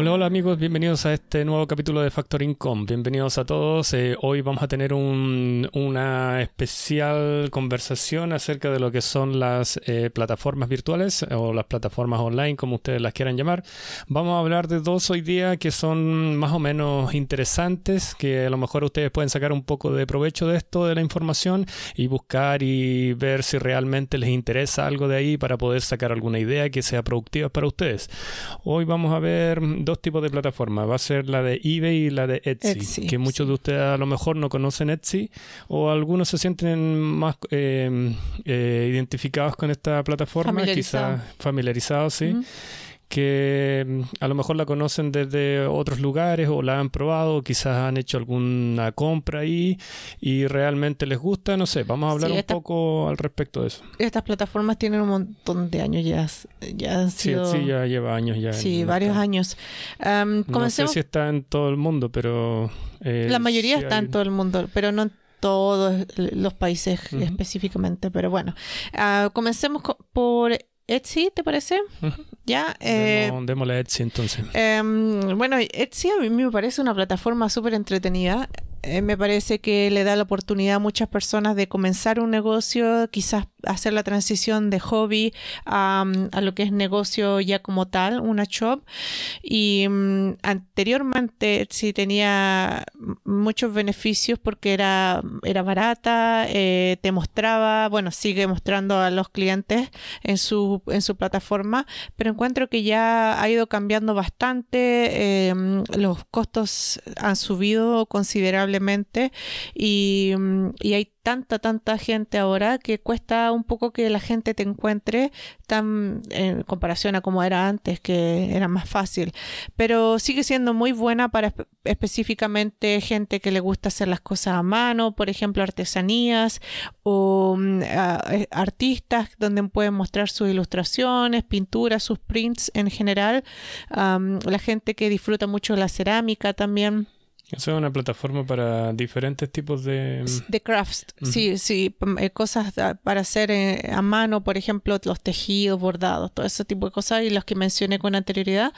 Hola, hola amigos, bienvenidos a este nuevo capítulo de Factor Income. Bienvenidos a todos. Eh, hoy vamos a tener una especial conversación acerca de lo que son las eh, plataformas virtuales o las plataformas online, como ustedes las quieran llamar. Vamos a hablar de dos hoy día que son más o menos interesantes, que a lo mejor ustedes pueden sacar un poco de provecho de esto, de la información, y buscar y ver si realmente les interesa algo de ahí para poder sacar alguna idea que sea productiva para ustedes. Hoy vamos a ver dos tipos de plataformas. Va a ser la de eBay y la de Etsy, que muchos de ustedes a lo mejor no conocen Etsy o algunos se sienten más eh, eh, identificados con esta plataforma, quizás familiarizados, sí que mm, a lo mejor la conocen desde otros lugares o la han probado, quizás han hecho alguna compra ahí y realmente les gusta, no sé, vamos a hablar un poco al respecto de eso. Estas plataformas tienen un montón de años ya, ya Sí, ya lleva años ya. Sí, varios años. no sé si está en todo el mundo, pero... Eh, la mayoría está en todo el mundo, pero no en todos los países específicamente, pero bueno. Uh, comencemos por Etsy, ¿te parece? Ya. Eh, démosle a Etsy entonces. Em, bueno, Etsy a mí me parece una plataforma súper entretenida. Eh, me parece que le da la oportunidad a muchas personas de comenzar un negocio, quizás hacer la transición de hobby a, lo que es negocio ya como tal, una shop. Y mm, anteriormente sí tenía muchos beneficios porque era, era barata, eh, te mostraba, bueno, sigue mostrando a los clientes en su, en su plataforma, pero encuentro que ya ha ido cambiando bastante, em, los costos han subido considerablemente y, mm, y hay tanta, tanta gente ahora que cuesta un poco que la gente te encuentre tan en comparación a como era antes, que era más fácil. Pero sigue siendo muy buena para específicamente gente que le gusta hacer las cosas a mano, por ejemplo, artesanías o eh, artistas donde pueden mostrar sus ilustraciones, pinturas, sus prints en general. la gente que disfruta mucho la cerámica también. Eso es una plataforma para diferentes tipos de... Mm, de crafts, sí, sí, eh, cosas para hacer eh, a mano, por ejemplo, los tejidos, bordados, todo ese tipo de cosas y los que mencioné con anterioridad.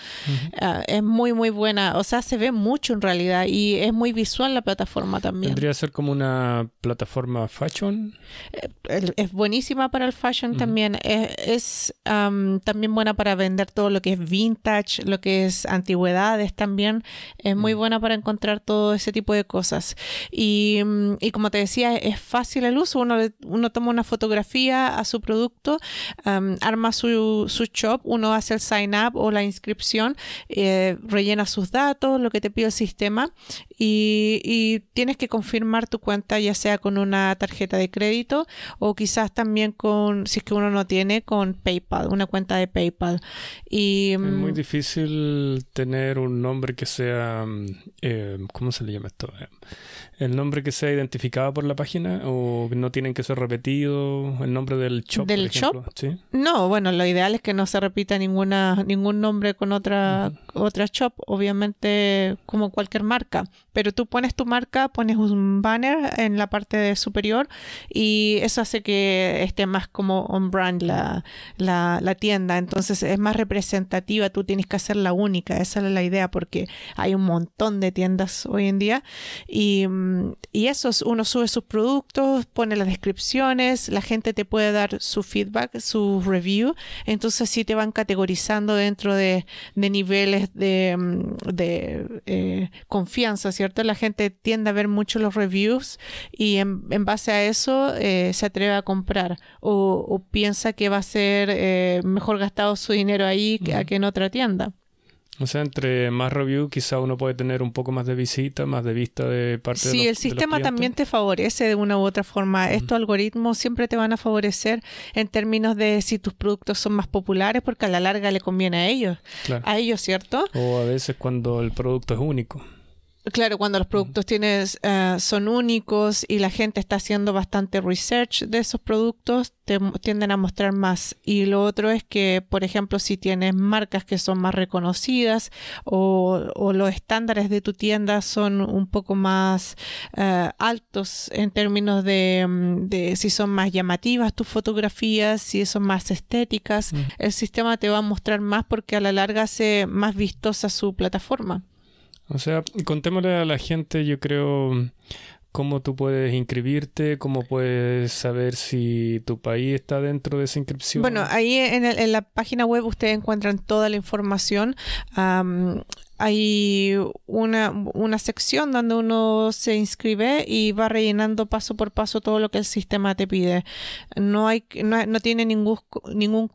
Ah, es muy, muy buena, o sea, se ve mucho en realidad y es muy visual la plataforma también. ¿Tendría que ser como una plataforma fashion? Eh, es buenísima para el fashion también, es, también buena para vender todo lo que es vintage, lo que es antigüedades también, es muy mm. buena para encontrar todo ese tipo de cosas. Y, mm, y como te decía, es fácil el uso. Uno, uno toma una fotografía a su producto, arma su, su, shop, uno hace el sign up o la inscripción, eh, rellena sus datos, lo que te pide el sistema y, y, tienes que confirmar tu cuenta ya sea con una tarjeta de crédito o quizás también con, si es que uno no tiene, con PayPal, una cuenta de PayPal. Y, es muy mm, difícil tener un nombre que sea mm, eh, ¿cómo se le llama esto? Eh, el nombre que sea identificado por la página o no tienen que ser repetidos, el nombre del shop. ¿Del shop? No, bueno, lo ideal es que no se repita ninguna, ningún nombre con otra, otra shop, obviamente como cualquier marca. Pero tú pones tu marca, pones un banner en la parte superior y eso hace que esté más como on brand la, la, la tienda. Entonces es más representativa, tú tienes que hacer la única, esa es la idea porque hay un montón de tiendas hoy en día y Mm, y eso, uno sube sus productos, pone las descripciones, la gente te puede dar su feedback, su review, entonces sí te van categorizando dentro de, niveles de, mm, eh, confianza, ¿cierto? La gente tiende a ver mucho los reviews y en, base a eso eh, se atreve a comprar o, piensa que va a ser eh, mejor gastado su dinero ahí que, que en otra tienda. O sea, entre más review, quizá uno puede tener un poco más de visita, más de vista de parte de Sí, el sistema también te favorece de una u otra forma. Estos algoritmos siempre te van a favorecer en términos de si tus productos son más populares, porque a la larga le conviene a ellos. A ellos, ¿cierto? O a veces cuando el producto es único. Claro, cuando los productos tienes, eh, son únicos y la gente está haciendo bastante research de esos productos, te tienden a mostrar más. Y lo otro es que, por ejemplo, si tienes marcas que son más reconocidas o, los estándares de tu tienda son un poco más eh, altos en términos mm, de, si son más llamativas tus fotografías, si son más estéticas, el sistema te va a mostrar más porque a la larga hace más vistosa su plataforma. O sea, contémosle a la gente, yo creo, cómo tú puedes inscribirte, cómo puedes saber si tu país está dentro de esa inscripción. Bueno, ahí en, la página web ustedes encuentran toda la información. hay una, una, sección donde uno se inscribe y va rellenando paso por paso todo lo que el sistema te pide. No hay, no, no tiene ningún, ningún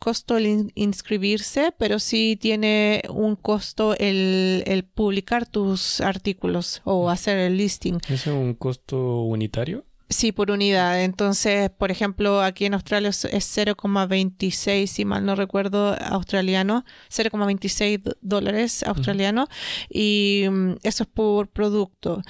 costo el inscribirse, pero sí tiene un costo el, el publicar tus artículos o mm. hacer el listing. ¿Es un costo unitario? Sí, por unidad. Entonces, por ejemplo, aquí en Australia es 0,26, si mal no recuerdo, australiano, 0,26 dólares australiano, y mm, eso es por producto.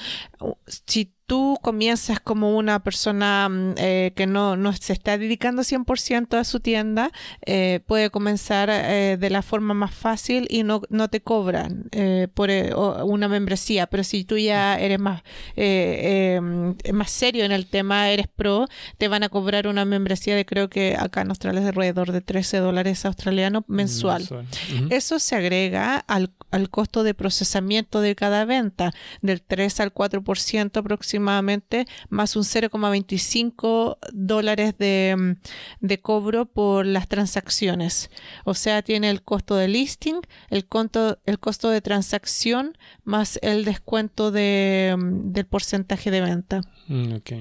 Si tú comienzas como una persona mm, eh, que no, no, se está dedicando 100% a su tienda, eh, puede comenzar eh, de la forma más fácil y no, no te cobran por una membresía. Pero si tú ya eres más, más serio en el tema, eres pro, te van a cobrar una membresía de creo que acá en Australia es alrededor de 13 dólares australianos mensual. Eso se agrega al, al costo de procesamiento de cada venta, del 3 al 4% aproximadamente más un 0,25 dólares de, de, cobro por las transacciones. O sea, tiene el costo de listing, el, conto, el costo de transacción, más el descuento de, del porcentaje de venta. Mm, ok.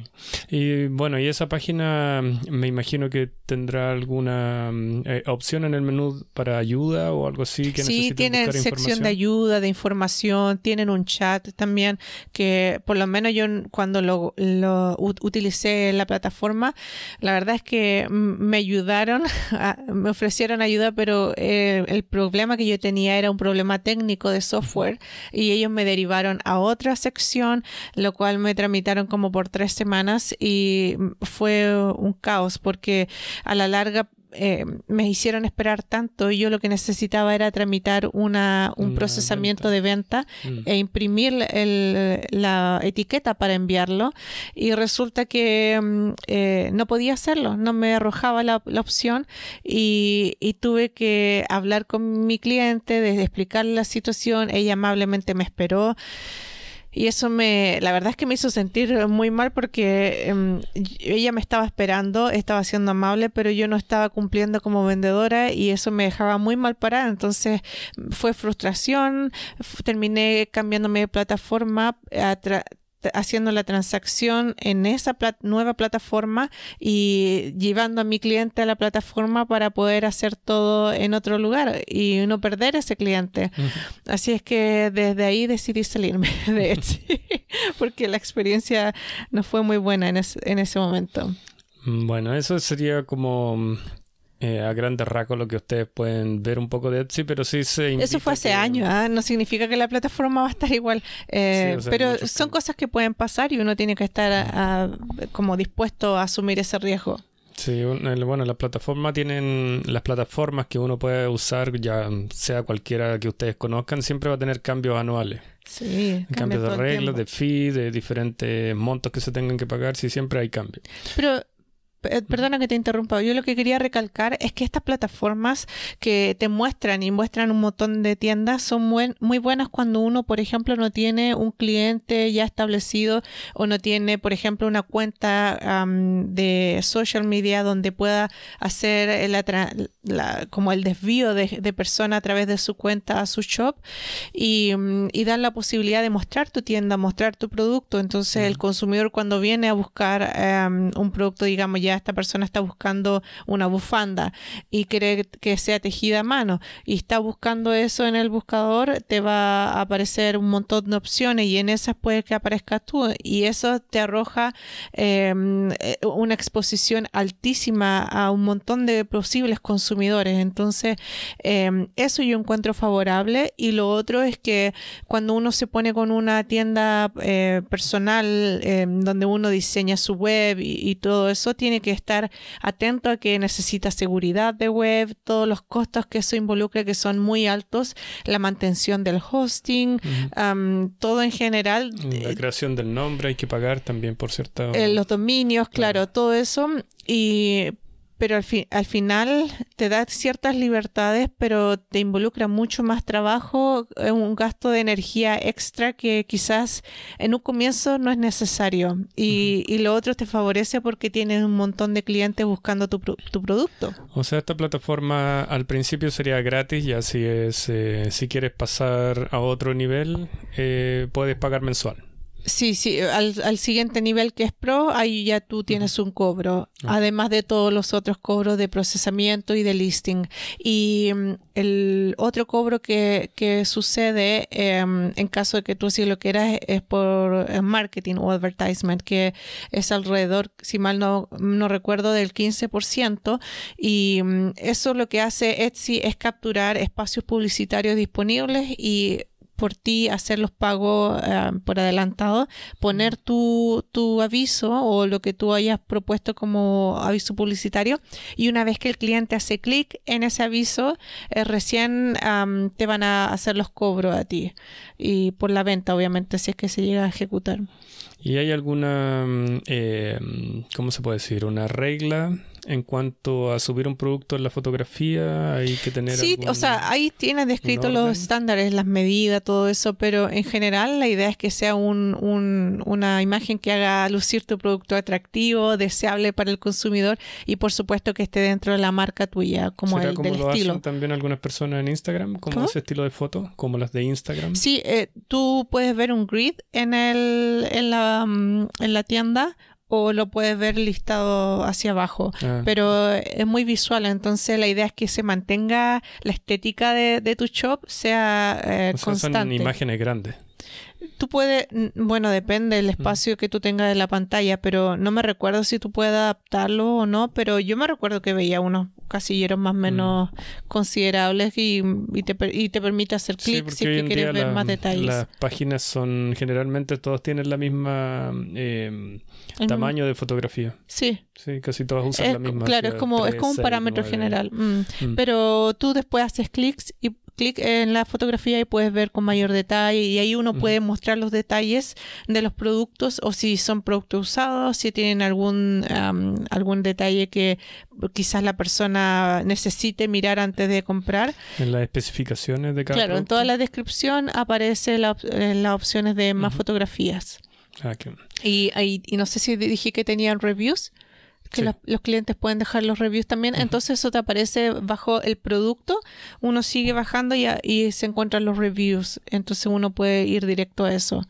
Y bueno, y esa página me imagino que tendrá alguna mm, eh, opción en el menú para ayuda o algo así que Sí, tienen sección de ayuda, de información, tienen un chat también que por lo menos yo cuando lo, lo utilicé la plataforma, la verdad es que me ayudaron, me ofrecieron ayuda, pero eh, el problema que yo tenía era un problema técnico de software y ellos me derivaron a otra sección, lo cual me tramitaron como por tres semanas y fue un caos porque a la larga eh, me hicieron esperar tanto y yo lo que necesitaba era tramitar una, un procesamiento de venta mm. e imprimir la etiqueta para enviarlo y resulta que mm, eh, no podía hacerlo, no me arrojaba la, opción y, y, tuve que hablar con mi cliente, de explicarle la situación, ella amablemente me esperó. Y eso me, la verdad es que me hizo sentir muy mal porque em, ella me estaba esperando, estaba siendo amable, pero yo no estaba cumpliendo como vendedora y eso me dejaba muy mal parada. Entonces fue frustración, terminé cambiándome de plataforma, haciendo la transacción en esa nueva plataforma y llevando a mi cliente a la plataforma para poder hacer todo en otro lugar y no perder ese cliente. Así es que desde ahí decidí salirme de Etsy porque la experiencia no fue muy buena en, en ese momento. Bueno, eso sería como eh, a grandes rasgos lo que ustedes pueden ver un poco de Etsy, pero sí se Eso fue hace años, ¿ah? no significa que la plataforma va a estar igual, eh, pero son cosas que pueden pasar y uno tiene que estar como dispuesto a asumir ese riesgo. Sí, bueno, las plataformas tienen, las plataformas que uno puede usar, ya sea cualquiera que ustedes conozcan, siempre va a tener cambios anuales. Sí, cambios de reglas, de fee, de diferentes montos que se tengan que pagar, sí, siempre hay cambios. Pero perdona que te interrumpa, yo lo que quería recalcar es que estas plataformas que te muestran y muestran un montón de tiendas son muy, buenas cuando uno, por ejemplo, no tiene un cliente ya establecido o no tiene, por ejemplo, una cuenta de social media donde pueda hacer la, como el desvío de, de persona a través de su cuenta a su shop y, mm, y, dar la posibilidad de mostrar tu tienda, mostrar tu producto. Entonces, el consumidor cuando viene a buscar un producto, digamos, ya esta persona está buscando una bufanda y quiere que sea tejida a mano y está buscando eso en el buscador, te va a aparecer un montón de opciones y en esas puede que aparezcas tú y eso te arroja em, eh, una exposición altísima a un montón de posibles consumidores. Entonces, em, eso yo encuentro favorable y lo otro es que cuando uno se pone con una tienda eh, personal em, donde uno diseña su web y, todo eso, tiene que estar atento a que necesita seguridad de web, todos los costos que eso involucra que son muy altos, la mantención del hosting, todo en general. La creación del nombre hay que pagar también por cierto. Eh, los dominios, claro, todo eso. Y pero al, al final te da ciertas libertades, pero te involucra mucho más trabajo, un gasto de energía extra que quizás en un comienzo no es necesario. Y, y lo otro te favorece porque tienes un montón de clientes buscando tu, tu producto. O sea, esta plataforma al principio sería gratis, ya si, es, eh, si quieres pasar a otro nivel, eh, puedes pagar mensual. Sí, sí, al, siguiente nivel que es Pro, ahí ya tú tienes un cobro, además de todos los otros cobros de procesamiento y de listing. Y mm, el otro cobro que, que sucede em, en caso de que tú sí lo quieras es por eh, marketing o advertisement, que es alrededor, si mal no, no recuerdo, del 15%. Y mm, eso lo que hace Etsy es capturar espacios publicitarios disponibles y por ti hacer los pagos eh, por adelantado, poner tu, tu, aviso o lo que tú hayas propuesto como aviso publicitario. Y una vez que el cliente hace clic en ese aviso, eh, recién te van a hacer los cobros a ti. Y por la venta, obviamente, si es que se llega a ejecutar. ¿Y hay alguna, mm, eh, cómo se puede decir, una regla en cuanto a subir un producto en la fotografía? Hay que tener. Sí, o sea, ahí tienes descrito los estándares, las medidas, todo eso, pero en general la idea es que sea un, un, una imagen que haga lucir tu producto atractivo, deseable para el consumidor y por supuesto que esté dentro de la marca tuya, como el como del lo estilo. Hacen también algunas personas en Instagram, como ese estilo de foto, como las de Instagram. Sí, eh, tú puedes ver un grid en, el, en la Mm, en la tienda o lo puedes ver listado hacia abajo, ah. pero es muy visual, entonces la idea es que se mantenga la estética de, tu shop, sea, eh, constante. Son imágenes grandes. Tú puedes, bueno, depende del espacio que tú tengas de la pantalla, pero no me recuerdo si tú puedes adaptarlo o no, pero yo me recuerdo que veía unos casilleros más o menos considerables y, te, y te permite hacer clic si quieres ver más detalles. Las páginas son, generalmente todos tienen la misma em, tamaño de fotografía. Sí. Sí, casi todas usan la misma. Claro, es como, es como un parámetro general. Mm. Mm. Pero tú después haces clics y clic en la fotografía y puedes ver con mayor detalle y ahí uno puede mostrar los detalles de los productos o si son productos usados, si tienen algún, algún detalle que quizás la persona necesite mirar antes de comprar. En las especificaciones de cada Claro, en toda la descripción aparece la, en las opciones de más fotografías. Ah, y, y, no sé si dije que tenían reviews que los, clientes pueden dejar los reviews también. Entonces eso te aparece bajo el producto, uno sigue bajando y, y, se encuentran los reviews. Entonces uno puede ir directo a eso.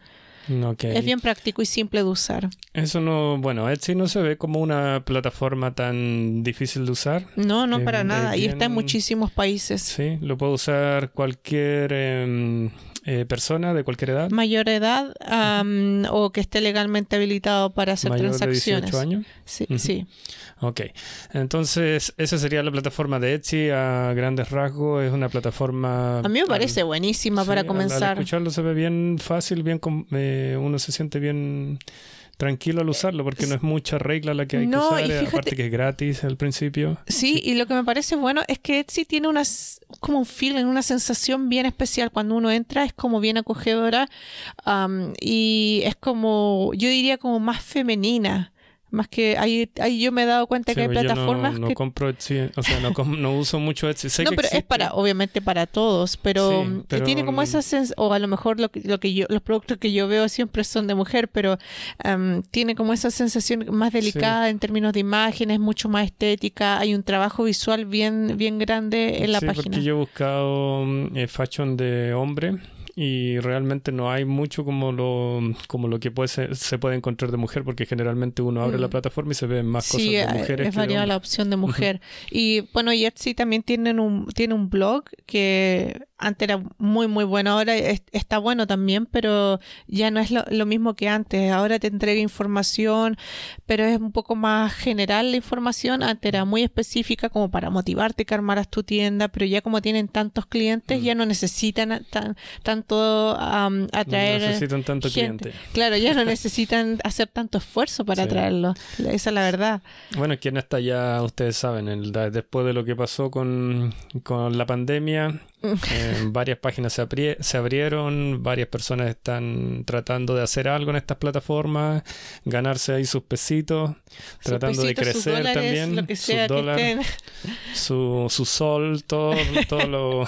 Es bien práctico y simple de usar. Eso no, bueno, Etsy no se ve como una plataforma tan difícil de usar. No, no para nada. Y está en muchísimos países. Sí, lo puede usar cualquier em, eh, persona de cualquier edad. Mayor edad o que esté legalmente habilitado para hacer Mayor transacciones. De 18 años. Sí, sí. Ok, entonces esa sería la plataforma de Etsy a grandes rasgos. Es una plataforma... A mí me parece buenísima para comenzar. Al, escucharlo se ve bien fácil, bien eh, uno se siente bien tranquilo al usarlo porque no es mucha regla la que hay que usar, aparte que es gratis al principio. Sí, y lo que me parece bueno es que Etsy tiene unas como un feeling, una sensación bien especial cuando uno entra, es como bien acogedora y es como, yo diría como más femenina. Más que ahí, ahí yo me he dado cuenta que hay plataformas yo no, no compro Etsy, o sea, no, no uso mucho Etsy. no, pero es para, obviamente para todos, pero, tiene como esa sensación, o a lo mejor lo que, lo que yo, los productos que yo veo siempre son de mujer, pero tiene como esa sensación más delicada en términos de imágenes, mucho más estética, hay un trabajo visual bien, bien grande en la página. Porque yo he buscado mm, eh, fashion de hombre y realmente no hay mucho como lo, como lo que puede se puede encontrar de mujer, porque generalmente uno abre la mm. plataforma y se ven más cosas de eh, mujeres. Es variada la opción de mujer. Y bueno, y Etsy también tienen un, tiene un blog que antes era muy muy bueno, ahora está bueno también, pero ya no es lo, mismo que antes. Ahora te entrega información, pero es un poco más general la información. Antes era muy específica como para motivarte que armaras tu tienda, pero ya como tienen tantos clientes, mm. ya no necesitan tan, tanto atraer. No necesitan tanto cliente. Claro, ya no necesitan hacer tanto esfuerzo para atraerlo. Esa es la verdad. Bueno, quien está ya, ustedes saben, el, después de lo que pasó con, con la pandemia, eh, varias páginas se, se, abrieron, varias personas están tratando de hacer algo en estas plataformas, ganarse ahí sus pesitos, tratando de crecer también, su, su, sol, todo, todo lo,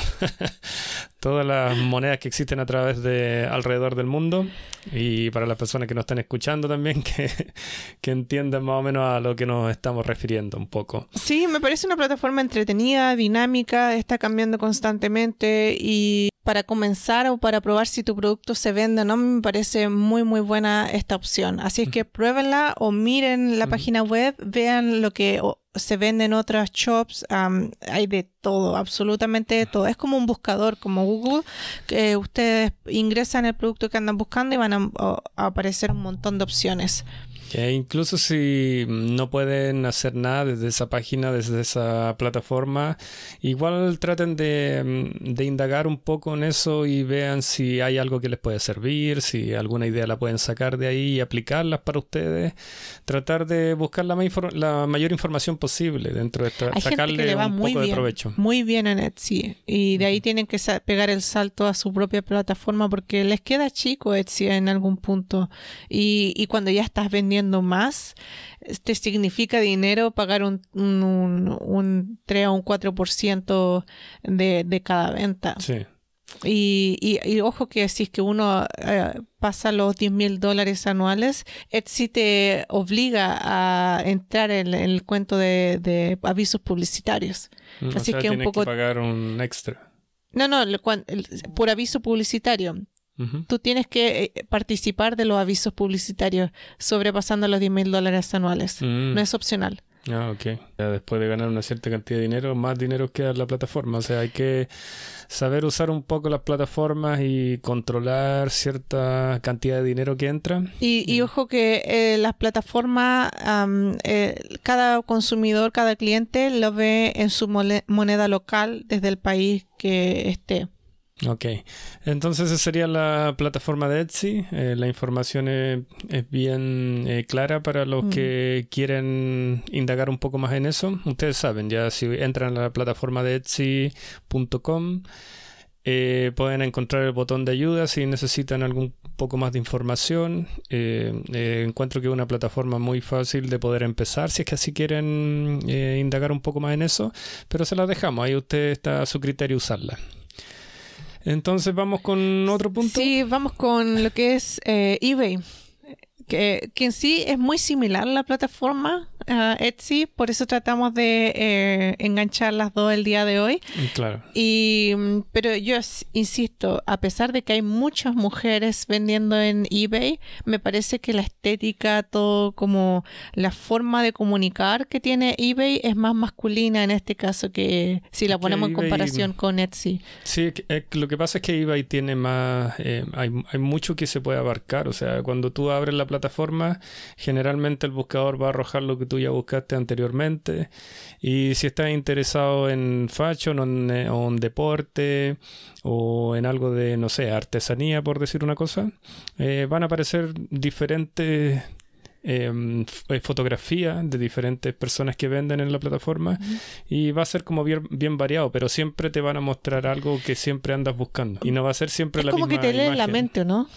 todas las monedas que existen a través de alrededor del mundo y para las personas que nos están escuchando también que, que entiendan más o menos a lo que nos estamos refiriendo un poco. Sí, me parece una plataforma entretenida, dinámica, está cambiando constantemente y para comenzar o para probar si tu producto se vende no, me parece muy muy buena esta opción. Así es que pruébenla o miren la página web, vean lo que se vende en otras shops, hay de todo, absolutamente de todo. Es como un buscador, como Google, que ustedes ingresan el producto que andan buscando y van a aparecer un montón de opciones incluso si no pueden hacer nada desde esa página, desde esa plataforma, igual traten de, mm, indagar un poco en eso y vean si hay algo que les puede servir, si alguna idea la pueden sacar de ahí y aplicarlas para ustedes. Tratar de buscar la, mayor información posible dentro de esta, sacarle un poco de provecho. Muy bien en Etsy. Y de ahí tienen que pegar el salto a su propia plataforma porque les queda chico Etsy en algún punto. Y, y cuando ya estás vendiendo más, te significa dinero pagar un, un, 3 o un 4% de, de cada venta. Sí. Y, y, ojo que si es que uno eh, pasa los 10 mil dólares anuales, Etsy te obliga a entrar en, el cuento de, avisos publicitarios. Mm, Así que un poco... que pagar un extra. No, no, por aviso publicitario. Tú tienes que eh, participar de los avisos publicitarios sobrepasando los 10 mil dólares anuales. Mm. No es opcional. Ah, ok. después de ganar una cierta cantidad de dinero, más dinero queda en la plataforma. O sea, hay que saber usar un poco las plataformas y controlar cierta cantidad de dinero que entra. Y, ojo que eh, las plataformas, eh, cada consumidor, cada cliente lo ve en su moneda local desde el país que esté. Ok, entonces esa sería la plataforma de Etsy. Eh, la información es, bien eh, clara para los que quieren indagar un poco más en eso. Ustedes saben, ya si entran a la plataforma de Etsy.com eh, pueden encontrar el botón de ayuda si necesitan algún poco más de información. encuentro que es una plataforma muy fácil de poder empezar si es que así quieren indagar un poco más en eso, pero se la dejamos, ahí usted está a su criterio usarla. Entonces vamos con otro punto. Sí, vamos con lo que es eh, eBay. Que, que, en sí es muy similar a la plataforma, Etsy, por eso tratamos de eh, enganchar las dos el día de hoy. Mm, claro. Y, mm, pero yo insisto, a pesar de que hay muchas mujeres vendiendo en eBay, me parece que la estética, todo como la forma de comunicar que tiene eBay es más masculina en este caso que si la ponemos en comparación con Etsy. Sí, eh, lo que pasa es que eBay tiene más, eh, hay, hay mucho que se puede abarcar. O sea, cuando tú abres la plataforma, generalmente el buscador va a arrojar lo que tú ya buscaste anteriormente. Y si estás interesado en fashion o en, eh, deporte o en algo de, no sé, artesanía, por decir una cosa, eh, van a aparecer diferentes eh, fotografía de diferentes personas que venden en la plataforma y va a ser como bien, bien, variado, pero siempre te van a mostrar algo que siempre andas buscando y no va a ser siempre la misma. Como que te leen la mente, ¿no?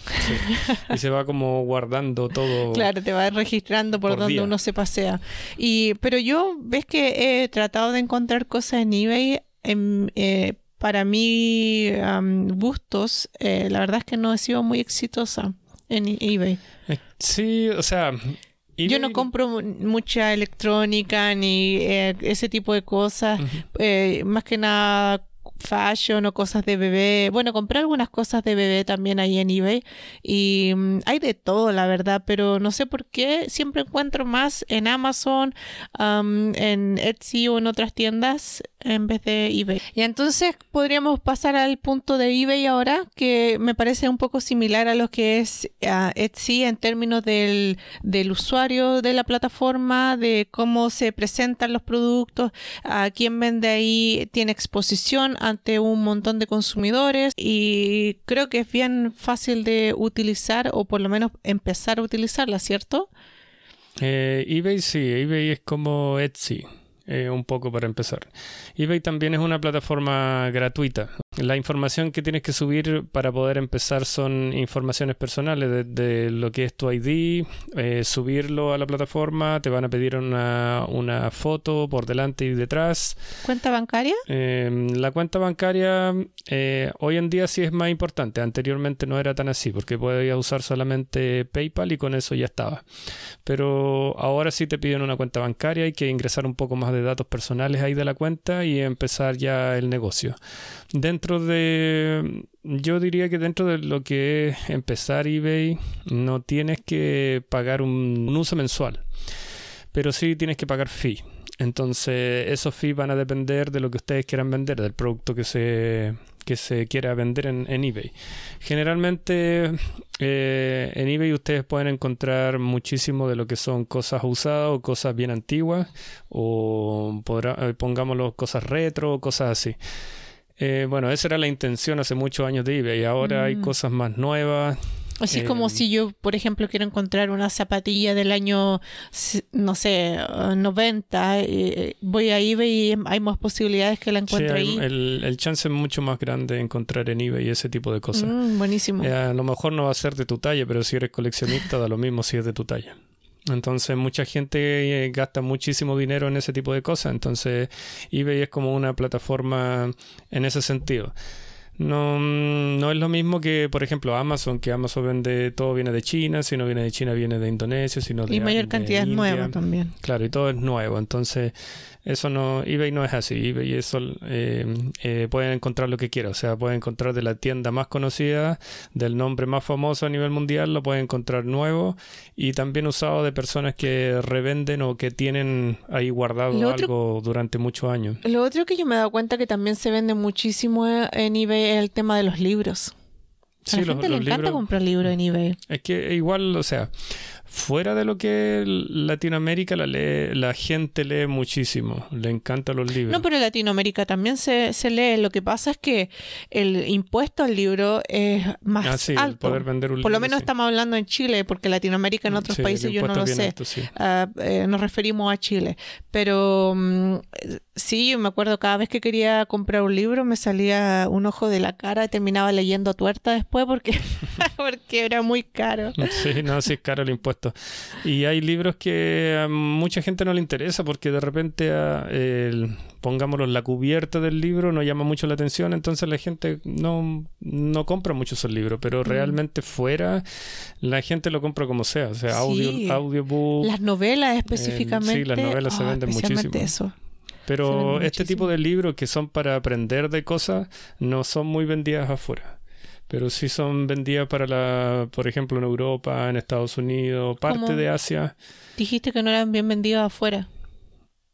Y se va como guardando todo. Claro, te va registrando por, donde uno se pasea. Y, pero yo ves que he tratado de encontrar cosas en eBay. En, eh, para mí, gustos, eh, la verdad es que no he sido muy exitosa en eBay. Eh, sí, o sea... Yo no compro mucha electrónica ni eh, ese tipo de cosas. Eh, más que nada fashion o cosas de bebé. Bueno, compré algunas cosas de bebé también ahí en eBay y mm, hay de todo, la verdad, pero no sé por qué siempre encuentro más en Amazon, en Etsy o en otras tiendas en vez de eBay. Y entonces podríamos pasar al punto de eBay ahora, que me parece un poco similar a lo que es uh, Etsy en términos del, del, usuario de la plataforma, de cómo se presentan los productos, a quién vende ahí tiene exposición ante un montón de consumidores y creo que es bien fácil de utilizar o por lo menos empezar a utilizarla, ¿cierto? Eh, eBay sí, eBay es como Etsy. Eh, un poco para empezar. eBay también es una plataforma gratuita. La información que tienes que subir para poder empezar son informaciones personales de, lo que es tu ID, eh, subirlo a la plataforma, te van a pedir una, una foto por delante y detrás. ¿Cuenta bancaria? Em, la cuenta bancaria eh, hoy en día sí es más importante, anteriormente no era tan así porque podía usar solamente PayPal y con eso ya estaba. Pero ahora sí te piden una cuenta bancaria, hay que ingresar un poco más de datos personales ahí de la cuenta y empezar ya el negocio. Dentro de, yo diría que dentro de lo que es empezar eBay, no tienes que pagar un, uso mensual, pero sí tienes que pagar fee. Entonces, esos fees van a depender de lo que ustedes quieran vender, del producto que se, que se quiera vender en, eBay. Generalmente, eh, en eBay ustedes pueden encontrar muchísimo de lo que son cosas usadas o cosas bien antiguas, o podrá, eh, pongámoslo cosas retro, cosas así. Eh, bueno, esa era la intención hace muchos años de eBay. Ahora hay mm. cosas más nuevas. Así es como em, si yo, por ejemplo, quiero encontrar una zapatilla del año, no sé, 90, eh, voy a eBay y hay más posibilidades que la encuentre ahí. El, chance es mucho más grande de encontrar en eBay ese tipo de cosas. Mm, buenísimo. Eh, a lo mejor no va a ser de tu talla, pero si eres coleccionista da lo mismo si es de tu talla. Entonces mucha gente eh, gasta muchísimo dinero en ese tipo de cosas. Entonces eBay es como una plataforma en ese sentido. No, mm, no es lo mismo que, por ejemplo, Amazon, que Amazon vende todo viene de China, si no viene de China viene de Indonesia, si no de Y mayor cantidad es nuevo también. Claro, y todo es nuevo. Entonces eso no, eBay no es así. eBay eso eh, eh, pueden encontrar lo que quieran. O sea, pueden encontrar de la tienda más conocida, del nombre más famoso a nivel mundial, lo pueden encontrar nuevo y también usado de personas que revenden o que tienen ahí guardado algo durante muchos años. Lo otro que yo me he dado cuenta que también se vende muchísimo en eBay es el tema de los libros. a la gente le encanta comprar libros en eBay. Es que igual, o sea, fuera de lo que Latinoamérica la, lee, la gente lee muchísimo, le encantan los libros. No, pero en Latinoamérica también se, se lee. Lo que pasa es que el impuesto al libro es más ah, sí, alto. poder vender un Por lo menos estamos hablando en Chile, porque Latinoamérica en otros países yo no lo sé. Ah, eh, nos referimos a Chile. Pero mm, sí, yo me acuerdo cada vez que quería comprar un libro me salía un ojo de la cara y terminaba leyendo tuerta después porque, porque era muy caro. Sí, no, sí es caro el impuesto y hay libros que a mucha gente no le interesa porque de repente, a, el, pongámoslo, la cubierta del libro no llama mucho la atención, entonces la gente no, no compra mucho esos libros, pero mm. realmente fuera la gente lo compra como sea, o sea, audio, audiobook. Las novelas específicamente. sí, las novelas se ah, venden muchísimo. Eso. Pero este tipo de libros que son para aprender de cosas no son muy vendidas afuera pero sí son vendidas para la, por ejemplo, en Europa, en Estados Unidos, parte de Asia. Dijiste que no eran bien vendidas afuera.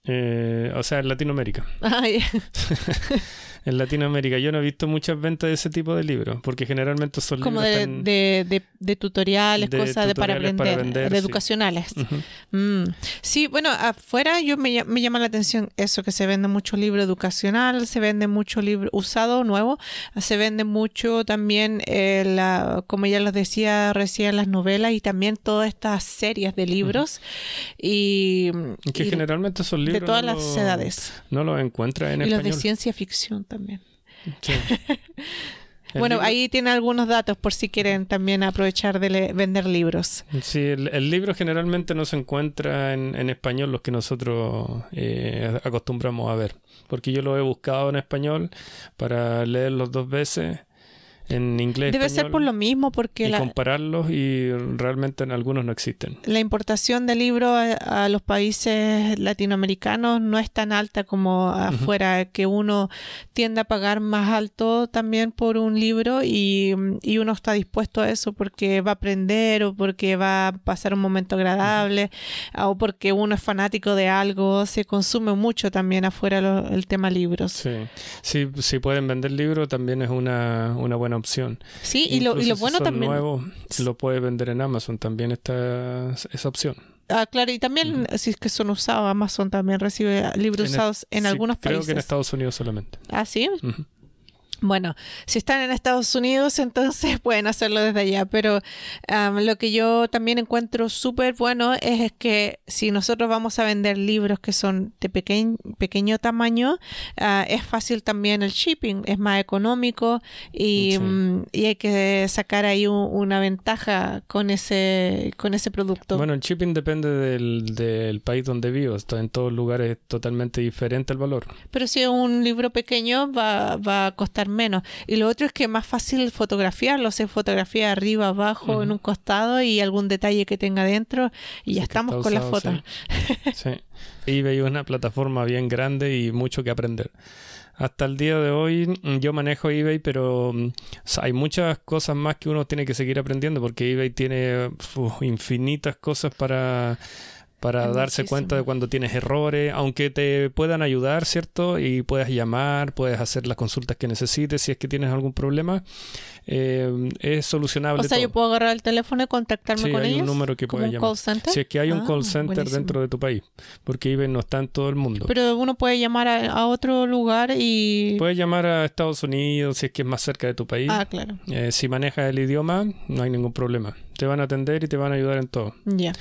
Eh, o sea, en Latinoamérica. Ah, en Latinoamérica. Yo no he visto muchas ventas de ese tipo de libros, porque generalmente son Como de, de, de, tutoriales, cosas de para aprender, de educacionales. Mm. Sí. bueno, afuera yo me, me, llama la atención eso, que se vende mucho libro educacional, se vende mucho libro usado, nuevo, se vende mucho también, eh, la, como ya les decía recién, las novelas y también todas estas series de libros. y, que generalmente son libros... De todas las edades. No los encuentra en y español. los de ciencia ficción también. bueno, ahí tiene algunos datos por si quieren también aprovechar de vender libros. Sí, el, libro generalmente no se encuentra en, español los que nosotros eh, acostumbramos a ver, porque yo lo he buscado en español para leerlos dos veces. En inglés. Debe ser por lo mismo, porque y la, compararlos y realmente en algunos no existen. la importación de libros a, a los países latinoamericanos no es tan alta como afuera, que uno tiende a pagar más alto también por un libro y, y uno está dispuesto a eso porque va a aprender o porque va a pasar un momento agradable o porque uno es fanático de algo. Se consume mucho también afuera lo- el tema libros. Sí. Sí, si pueden vender libros también es una, una buena opción. Sí, y lo, y lo si bueno son también. nuevos, lo puede vender en Amazon, también está esa opción. Ah, claro, y también si es que son usados, Amazon también recibe libros usados en sí, algunos creo países. que en Estados Unidos solamente. Ah, sí. Ujú. Bueno, si están en Estados Unidos, entonces pueden hacerlo desde allá, pero am, lo que yo también encuentro súper bueno es que si nosotros vamos a vender libros que son de pequeñ- pequeño tamaño, ah, es fácil también el shipping, es más económico y, Sí. mm, y hay que sacar ahí un- una ventaja con ese, con ese producto. Bueno, el shipping depende del, del país donde vivas. En todos lugares es totalmente diferente el valor. Pero si es un libro pequeño va, va a costar menos. Y lo otro es que es más fácil fotografiarlo. Se fotografía arriba, abajo, en un costado y algún detalle que tenga dentro y ya Sí, estamos con la usado, foto. sí. Sí. eBay es una plataforma bien grande y mucho que aprender. Hasta el día de hoy mm, yo manejo eBay, pero mm, o sea, hay muchas cosas más que uno tiene que seguir aprendiendo porque eBay tiene uf, infinitas cosas para, para Es darse muchísimo. cuenta de cuando tienes errores, aunque te puedan ayudar, ¿cierto? Y puedas llamar, puedes hacer las consultas que necesites si es que tienes algún problema. eh, es solucionable. O sea, yo puedo agarrar el teléfono y contactarme Sí, con hay ellos. un número que puedes llamar. call center. Si es que hay un Ah, call center buenísimo. dentro de tu país, porque eBay no está en todo el mundo. Pero uno puede llamar a, a otro lugar y... Puedes llamar a Estados Unidos si es que es más cerca de tu país. Ah, claro. Eh, si manejas el idioma, no hay ningún problema. Te van a atender y te van a ayudar en todo. Ya.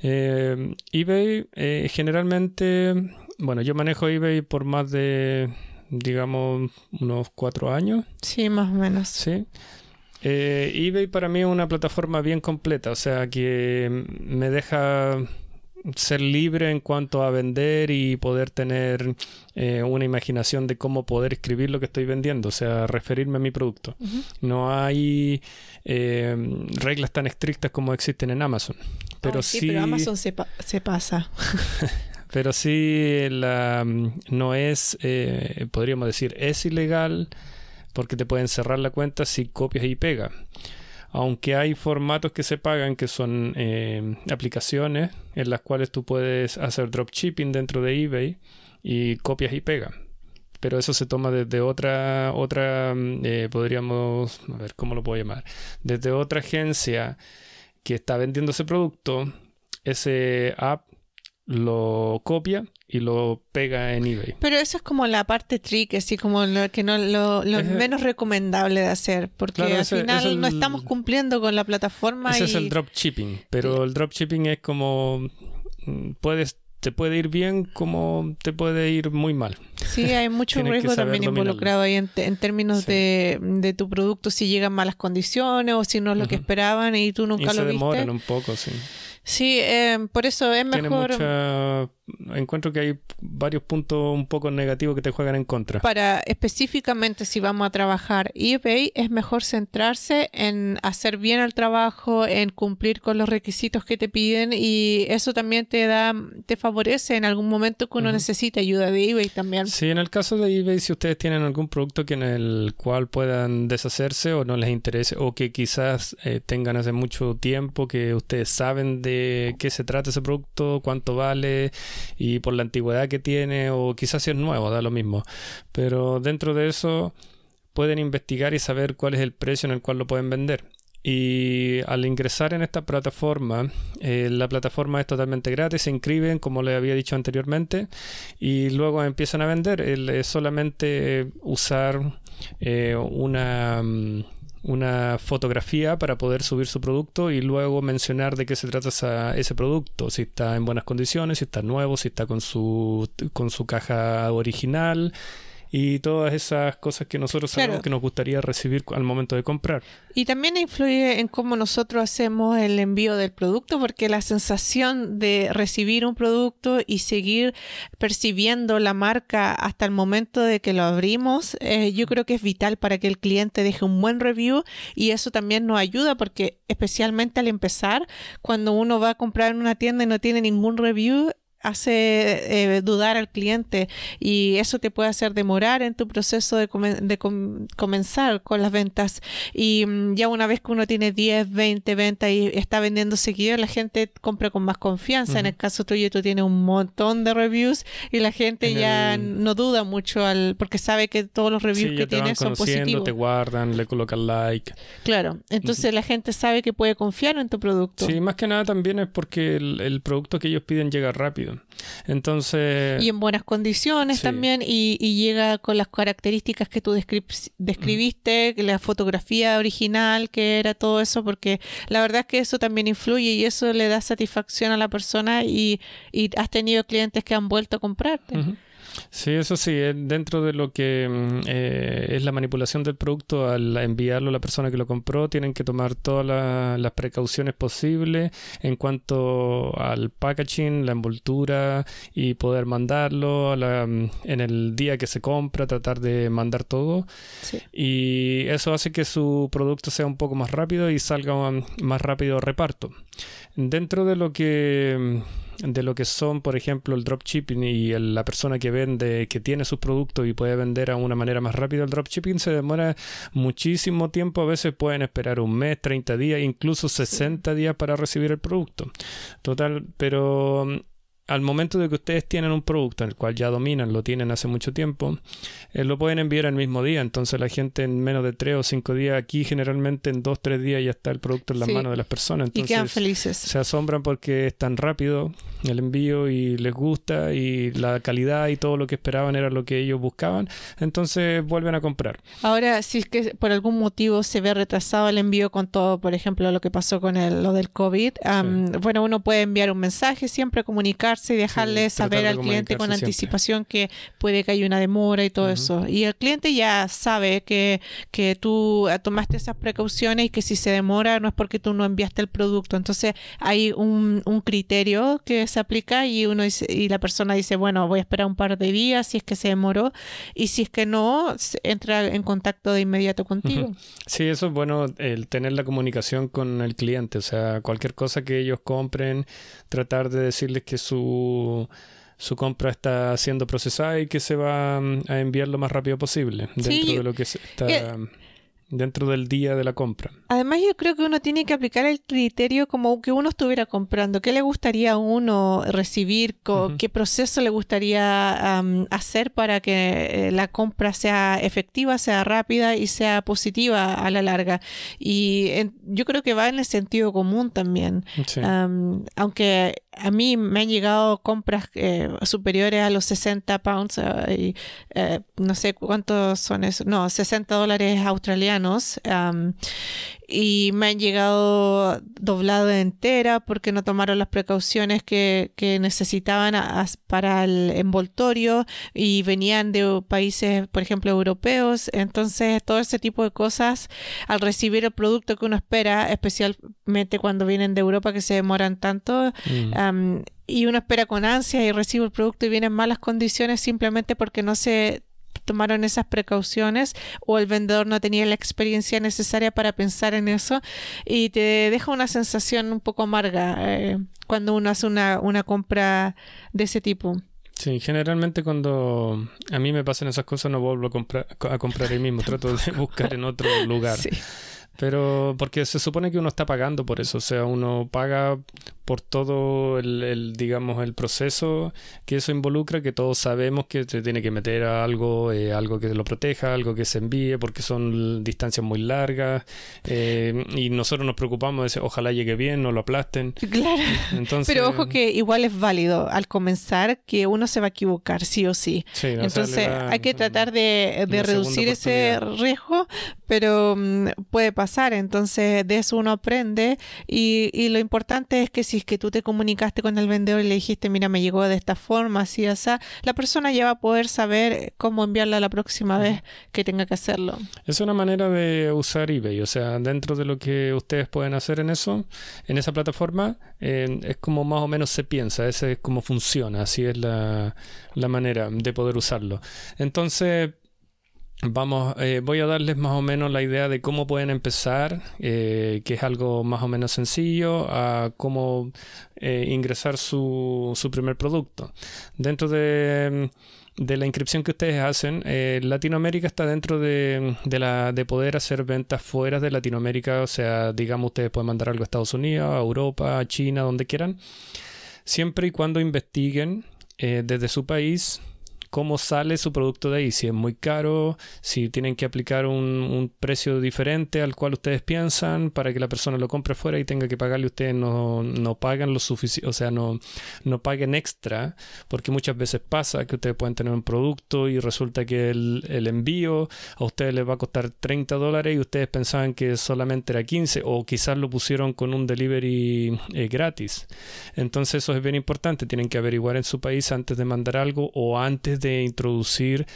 Eh, eBay, eh, generalmente, bueno, yo manejo eBay por más de, digamos, unos cuatro años. Sí, más o menos. Sí. Eh, eBay para mí es una plataforma bien completa, o sea que me deja ser libre en cuanto a vender y poder tener eh, una imaginación de cómo poder escribir lo que estoy vendiendo, o sea, referirme a mi producto. No hay eh, reglas tan estrictas como existen en Amazon, pero Ay, sí, sí, pero Amazon se, pa- se pasa. pero sí la, no es, eh, podríamos decir, es ilegal porque te pueden cerrar la cuenta si copias y pegas. Aunque hay formatos que se pagan, que son eh, aplicaciones en las cuales tú puedes hacer dropshipping dentro de eBay y copias y pegas. Pero eso se toma desde otra, otra mm, eh, podríamos, a ver, ¿cómo lo puedo llamar? Desde otra agencia que está vendiendo ese producto, ese app lo copia y lo pega en eBay. Pero eso es como la parte trick, así como lo que no lo, lo Ese- menos recomendable de hacer, porque Claro, al ese- final es no estamos cumpliendo con la plataforma Ese y es el dropshipping, pero el dropshipping es como mm, puedes te puede ir bien como te puede ir muy mal. sí hay mucho riesgo también dominarlo. involucrado ahí en, términos Sí. de, de tu producto, si llegan malas condiciones o si no es lo que esperaban y tú Y nunca se lo demoran viste. un poco, sí. Sí, eh, por eso es Tiene mejor mucha encuentro que hay varios puntos un poco negativos que te juegan en contra. para específicamente si vamos a trabajar eBay, es mejor centrarse en hacer bien el trabajo, en cumplir con los requisitos que te piden y eso también te da, te favorece en algún momento que uno Ujú. necesita ayuda de eBay también. Sí, en el caso de eBay, si ustedes tienen algún producto que en el cual puedan deshacerse o no les interese, o que quizás eh, tengan hace mucho tiempo que ustedes saben de qué se trata ese producto, cuánto vale y por la antigüedad que tiene, o quizás si es nuevo, da lo mismo. Pero dentro de eso pueden investigar y saber cuál es el precio en el cual lo pueden vender. Y al ingresar en esta plataforma, eh, la plataforma es totalmente gratis, se inscriben, como les había dicho anteriormente, y luego empiezan a vender. Es solamente usar eh, una, mm, una fotografía para poder subir su producto y luego mencionar de qué se trata esa- ese producto, si está en buenas condiciones, si está nuevo, si está con su, con su caja original y todas esas cosas que nosotros sabemos que nos gustaría recibir al momento de comprar. Y también influye en cómo nosotros hacemos el envío del producto, porque la sensación de recibir un producto y seguir percibiendo la marca hasta el momento de que lo abrimos, eh, yo creo que es vital para que el cliente deje un buen review y eso también nos ayuda porque especialmente al empezar, cuando uno va a comprar en una tienda y no tiene ningún review, hace eh, dudar al cliente y eso te puede hacer demorar en tu proceso de, de comenzar con las ventas. Y mm, ya una vez que uno tiene 10, 20 ventas y está vendiendo seguido la gente compra con más confianza. En el caso tuyo tú tienes un montón de reviews y la gente ya no duda mucho al porque sabe que todos los reviews que tienes son positivos. te guardan, le colocan like. Claro, entonces la gente sabe que puede confiar en tu producto. Sí, más que nada también es porque el producto que ellos piden llega rápido entonces... Y en buenas condiciones también, y, llega con las características que tú describiste, la fotografía original, que era todo eso, porque la verdad es que eso también influye y eso le da satisfacción a la persona y, has tenido clientes que han vuelto a comprarte. Sí, eso sí, eh, dentro de lo que mm, eh, es la manipulación del producto, al enviarlo a la persona que lo compró, tienen que tomar todas las precauciones posibles en cuanto al packaging, la envoltura y poder mandarlo mm, en el día que se compra, tratar de mandar todo. Y eso hace que su producto sea un poco más rápido y salga más rápido reparto. Dentro de lo que mm, de lo que son, por ejemplo, el dropshipping y la persona que vende, que tiene sus productos y puede vender a una manera más rápida, el dropshipping se demora muchísimo tiempo. A veces pueden esperar un mes, 30 días, incluso 60 días para recibir el producto. Total, pero al momento de que ustedes tienen un producto en el cual ya dominan, lo tienen hace mucho tiempo, eh, lo pueden enviar el mismo día. Entonces la gente en menos de tres o cinco días, aquí generalmente en dos, tres días ya está el producto en las manos de las personas. Entonces, y quedan felices. Se asombran porque es tan rápido el envío y les gusta y la calidad y todo lo que esperaban era lo que ellos buscaban. Entonces vuelven a comprar. Ahora, si es que por algún motivo se ve retrasado el envío con todo, por ejemplo, lo que pasó con el, lo del COVID, bueno, uno puede enviar un mensaje, siempre comunicar y dejarle saber al cliente con anticipación que puede que haya una demora y todo eso. Y el cliente ya sabe que, que tú eh, tomaste esas precauciones y que si se demora no es porque tú no enviaste el producto. Entonces hay un, un criterio que se aplica y uno y la persona dice, bueno, voy a esperar un par de días si es que se demoró y si es que no, entra en contacto de inmediato contigo. Sí, eso es bueno, el tener la comunicación con el cliente, o sea, cualquier cosa que ellos compren, tratar de decirles que su su, compra está siendo procesada y que se va mm, a enviar lo más rápido posible dentro de lo que está dentro del día de la compra. Además, yo creo que uno tiene que aplicar el criterio como que uno estuviera comprando. ¿Qué le gustaría a uno recibir? ¿Qué proceso le gustaría hacer para que eh, la compra sea efectiva, sea rápida y sea positiva a la larga? Y yo creo que va en el sentido común también. aunque a mí me han llegado compras eh, superiores a los 60 pounds, eh, y, no sé cuántos son esos, no, 60 dólares australianos y me han llegado doblado entera porque no tomaron las precauciones que, necesitaban para el envoltorio y venían de países, por ejemplo, europeos. Entonces, todo ese tipo de cosas, al recibir el producto que uno espera, especialmente cuando vienen de Europa que se demoran tanto, mm. Y uno espera con ansia y recibe el producto y viene en malas condiciones simplemente porque no se tomaron esas precauciones o el vendedor no tenía la experiencia necesaria para pensar en eso y te deja una sensación un poco amarga eh, cuando uno hace una, una compra de ese tipo. Sí, generalmente cuando a mí me pasan esas cosas no vuelvo a comprar, a comprar el mismo, trato de buscar en otro lugar. Pero porque se supone que uno está pagando por eso, o sea, uno paga por todo el, digamos, el proceso que eso involucra, que todos sabemos que se tiene que meter a algo, eh, algo que lo proteja, algo que se envíe, porque son distancias muy largas, eh, y nosotros nos preocupamos de ojalá llegue bien, no lo aplasten. Claro. Entonces, Pero ojo que igual es válido al comenzar que uno se va a equivocar, sí o sí. Entonces hay que tratar de, reducir ese riesgo, pero mm, puede pasar, entonces de eso uno aprende, y, y lo importante es que si si es que tú te comunicaste con el vendedor y le dijiste, mira, me llegó de esta forma, así, así, la persona ya va a poder saber cómo enviarla la próxima vez que tenga que hacerlo. Es una manera de usar eBay, o sea, dentro de lo que ustedes pueden hacer en eso, en esa plataforma, eh, es como más o menos se piensa, ese es como funciona, así es la, la manera de poder usarlo. Entonces, Vamos, eh, voy a darles más o menos la idea de cómo pueden empezar, eh, que es algo más o menos sencillo, a cómo eh, ingresar su, su, primer producto. Dentro de, de, la inscripción que ustedes hacen, Latinoamérica está dentro de, de, la, de poder hacer ventas fuera de Latinoamérica, o sea, digamos, ustedes pueden mandar algo a Estados Unidos, a Europa, a China, donde quieran, siempre y cuando investiguen desde su país cómo sale su producto de ahí, si es muy caro, si tienen que aplicar un, precio diferente al cual ustedes piensan para que la persona lo compre fuera y tenga que pagarle, ustedes no, no pagan lo suficiente, o sea, no, no paguen extra, porque muchas veces pasa que ustedes pueden tener un producto y resulta que el, envío a ustedes les va a costar 30 dólares y ustedes pensaban que solamente era 15 o quizás lo pusieron con un delivery eh, gratis. Entonces eso es bien importante, tienen que averiguar en su país antes de mandar algo o antes de introducir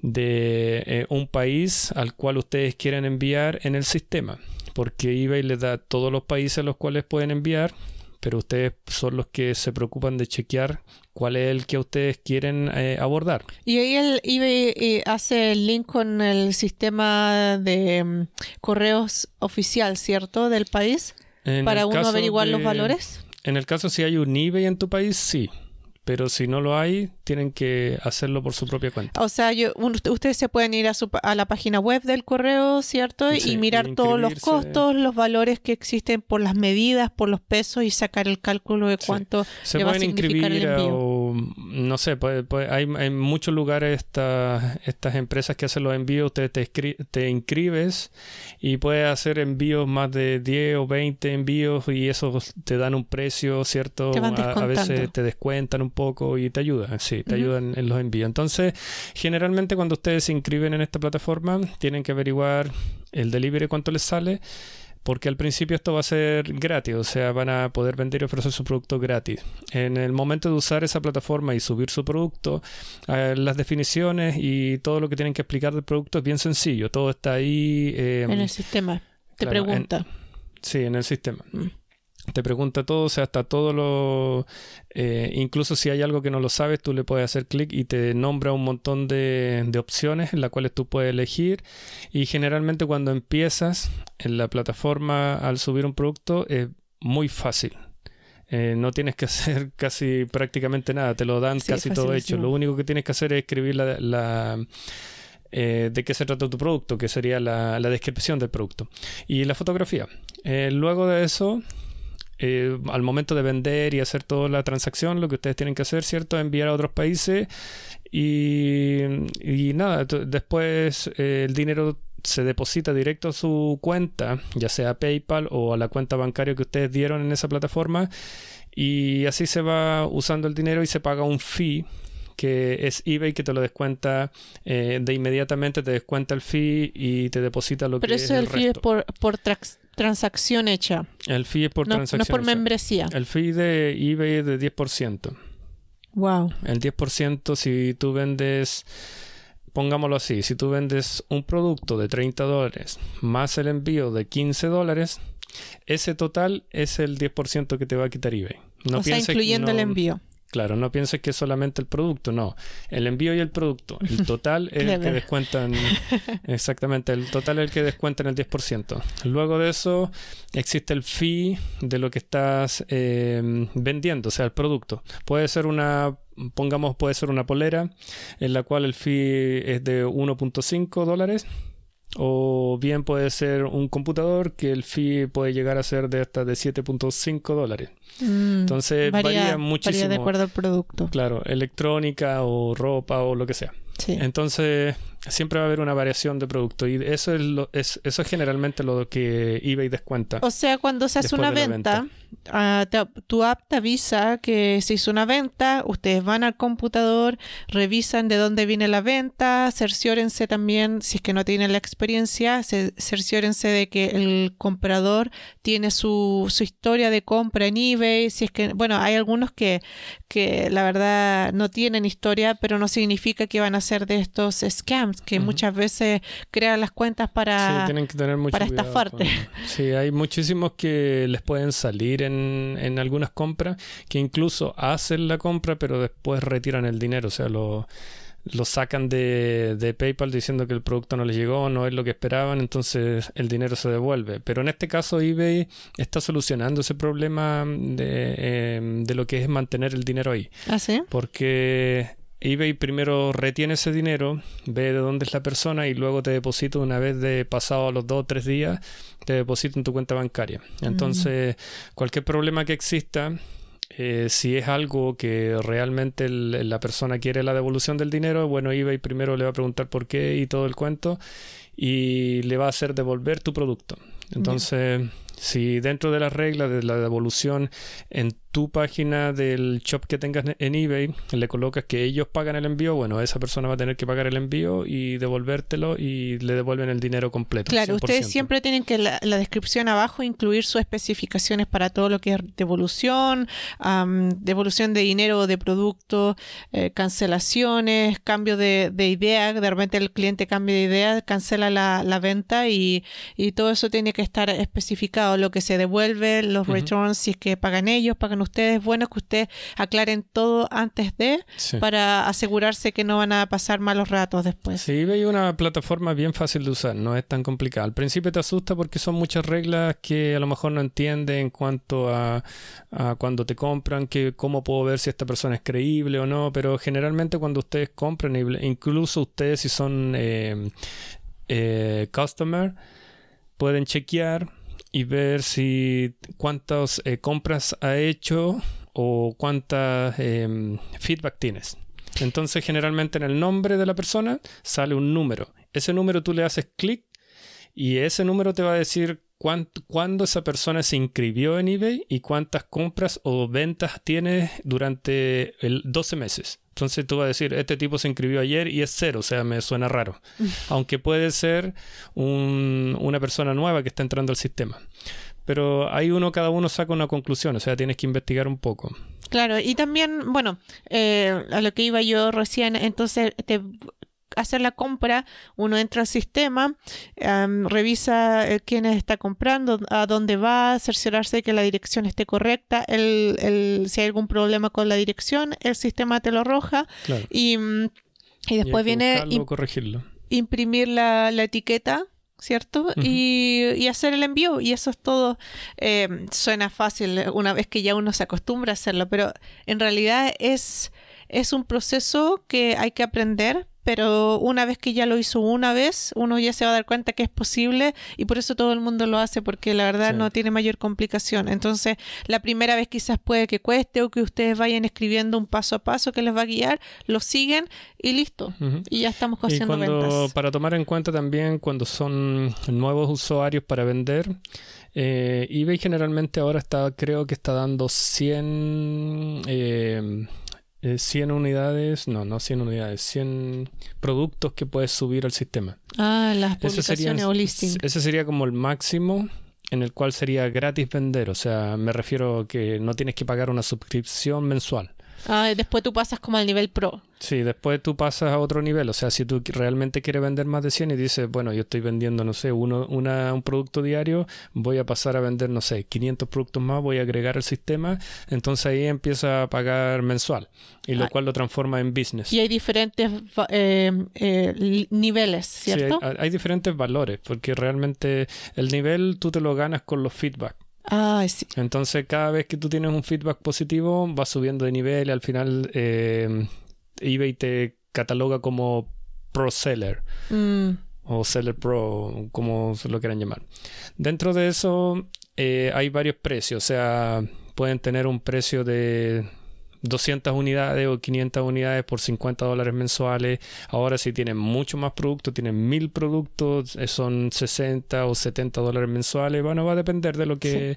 de eh, un país al cual ustedes quieren enviar en el sistema, porque eBay les da todos los países a los cuales pueden enviar, pero ustedes son los que se preocupan de chequear cuál es el que ustedes quieren eh, abordar. Y ahí el eBay eh, hace el link con el sistema de mm, correos oficial, ¿cierto? Del país, para uno averiguar los valores. En el caso si hay un eBay en tu país, sí. Pero si no lo hay, tienen que hacerlo por su propia cuenta. O sea, ustedes se pueden ir a, su, a, la página web del correo, ¿cierto? y mirar todos los costos, los valores que existen por las medidas, por los pesos y sacar el cálculo de cuánto se va a significar el envío. no sé, hay, en muchos lugares estas estas empresas que hacen los envíos, ustedes te, te inscribes y puedes hacer envíos más de 10 o 20 envíos y esos te dan un precio, ¿cierto? A, a, veces te descuentan un poco y te ayudan, sí, te ayudan en los envíos. Entonces, generalmente cuando ustedes se inscriben en esta plataforma, tienen que averiguar el delivery cuánto les sale porque al principio esto va a ser gratis, o sea, van a poder vender y ofrecer su producto gratis. En el momento de usar esa plataforma y subir su producto, eh, las definiciones y todo lo que tienen que explicar del producto es bien sencillo, todo está ahí. Em, en el sistema, te pregunta. sí, en el sistema. Mm te pregunta todo, o sea, hasta todo lo... Eh, incluso si hay algo que no lo sabes, tú le puedes hacer clic y te nombra un montón de, de, opciones en las cuales tú puedes elegir. Y generalmente cuando empiezas en la plataforma al subir un producto es muy fácil. Eh, no tienes que hacer casi prácticamente nada, te lo dan casi todo hecho. Lo único que tienes que hacer es escribir la... la eh, de qué se trata tu producto, que sería la, la descripción del producto. Y la fotografía. luego de eso, eh, al momento de vender y hacer toda la transacción, lo que ustedes tienen que hacer, ¿cierto? Enviar a otros países y, nada, después eh, el dinero se deposita directo a su cuenta, ya sea PayPal o a la cuenta bancaria que ustedes dieron en esa plataforma y así se va usando el dinero y se paga un fee que es eBay que te lo descuenta eh, de inmediatamente, te descuenta el fee y te deposita lo que es el, el fee es por, por transacción hecha. El fee es por transacción. No es por membresía. El fee de eBay es de 10%. Wow. El 10% si tú vendes, pongámoslo así, si tú vendes un producto de 30 dólares más el envío de 15 dólares, ese total es el 10% que te va a quitar eBay. No o sea, incluyendo el envío. Claro, no pienses que es solamente el producto, no. El envío y el producto. El total es el que descuentan. Exactamente, el total es el que descuentan el 10%. Luego de eso existe el fee de lo que estás eh, vendiendo, o sea, el producto. Puede ser una, pongamos, puede ser una polera en la cual el fee es de 1.5 dólares o bien puede ser un computador que el fee puede llegar a ser de hasta de 7.5 dólares. Mm, Entonces varía, muchísimo. Varía de acuerdo al producto. Claro, electrónica o ropa o lo que sea. Sí. Entonces, siempre va a haber una variación de producto y eso es, lo, es, eso es generalmente lo que eBay descuenta. O sea, cuando se hace una venta, te- tu app te avisa que se hizo una venta, ustedes van al computador, revisan de dónde viene la venta, cerciórense también, si es que no tienen la experiencia, se- cerciórense de que el comprador tiene su, su historia de compra en eBay, si es que, bueno, hay algunos que, que la verdad no tienen historia, pero no significa que van a ser de estos scams, que muchas veces crean las cuentas para... Sí, tienen que tener mucho para cuidado estafarte. con- Sí, hay muchísimos que les pueden salir en, en algunas compras que incluso hacen la compra pero después retiran el dinero, o sea, lo, lo sacan de, de PayPal diciendo que el producto no les llegó, no es lo que esperaban, entonces el dinero se devuelve. Pero en este caso eBay está solucionando ese problema de, eh, de lo que es mantener el dinero ahí. ¿Ah, sí? Porque eBay primero retiene ese dinero, ve de dónde es la persona y luego te deposita una vez de pasado los dos o tres días, te deposita en tu cuenta bancaria. Entonces, cualquier problema que exista, eh, si es algo que realmente el- la persona quiere la devolución del dinero, bueno, eBay primero le va a preguntar por qué y todo el cuento y le va a hacer devolver tu producto. Entonces, si dentro de las reglas de la devolución en tu página del shop que tengas en eBay le colocas que ellos pagan el envío, bueno, esa persona va a tener que pagar el envío y devolvértelo y le devuelven el dinero completo. Claro, ustedes 100%. siempre tienen que la, la descripción abajo incluir sus especificaciones para todo lo que es devolución, am, devolución de dinero o de producto, eh, cancelaciones, cambio de, de idea, de repente el cliente cambia de idea, cancela la, la venta y, y todo eso tiene que estar especificado, lo que se devuelve, los returns, si es que pagan ellos, pagan ustedes, bueno que ustedes aclaren todo antes de Sí. para asegurarse que no van a pasar malos ratos después. Sí, es una plataforma bien fácil de usar, no es tan complicada. Al principio te asusta porque son muchas reglas que a lo mejor no entiendes en cuanto a, a cuando te compran, que cómo puedo ver si esta persona es creíble o no, pero generalmente cuando ustedes compran, incluso ustedes si son eh, eh, customer, pueden chequear y ver si cuántas eh, compras ha hecho o cuántas em, feedback tienes. Entonces, generalmente en el nombre de la persona sale un número. Ese número tú le haces clic y ese número te va a decir cuándo esa persona se inscribió en eBay y cuántas compras o ventas tiene durante el 12 meses. Entonces tú vas a decir, este tipo se inscribió ayer y es cero, o sea, me suena raro. Aunque puede ser un- una persona nueva que está entrando al sistema. Pero ahí uno, cada uno saca una conclusión, o sea, tienes que investigar un poco. Claro, y también, bueno, eh, a lo que iba yo recién, entonces te hacer la compra, uno entra al sistema, em, revisa eh, quién está comprando, a dónde va, cerciorarse de que la dirección esté correcta, el, el- si hay algún problema con la dirección, el sistema te lo arroja Claro. y, y después viene buscarlo corregirlo. imprimir la, la etiqueta, ¿cierto? y, y hacer el envío. Y eso es todo. Eh, suena fácil una vez que ya uno se acostumbra a hacerlo, pero en realidad es, es un proceso que hay que aprender. Pero una vez que ya lo hizo una vez, uno ya se va a dar cuenta que es posible y por eso todo el mundo lo hace, porque la verdad Sí. no tiene mayor complicación. Entonces, la primera vez quizás puede que cueste o que ustedes vayan escribiendo un paso a paso que les va a guiar, lo siguen y listo. Y ya estamos haciendo ventas. para tomar en cuenta también cuando son nuevos usuarios para vender, eh, eBay generalmente ahora está, creo que está dando 100, eh, eh, 100 unidades, no, no 100 unidades, 100 productos que puedes subir al sistema. Ah, las publicaciones o listing. ese sería como el máximo en el cual sería gratis vender, o sea, me refiero que no tienes que pagar una suscripción mensual. Ah, y después tú pasas como al nivel pro. Sí, después tú pasas a otro nivel. O sea, si tú realmente quieres vender más de 100 y dices, bueno, yo estoy vendiendo, no sé, uno, una, un producto diario, voy a pasar a vender, no sé, 500 productos más, voy a agregar al sistema, entonces ahí empieza a pagar mensual, y lo Ah. cual lo transforma en business. Y hay diferentes eh, eh, niveles, Sí, hay, ¿cierto? hay diferentes valores, porque realmente el nivel tú te lo ganas con los feedback. Ah, sí. Entonces, cada vez que tú tienes un feedback positivo, vas subiendo de nivel y al final eh, eBay te cataloga como pro seller Mm, o seller pro, como se lo quieran llamar. Dentro de eso eh, hay varios precios, o sea, pueden tener un precio de 200 unidades o 500 unidades por 50 dólares mensuales. Ahora si tienen mucho más productos, tienen mil productos, eh, son 60 o 70 dólares mensuales. Bueno, va a depender de lo que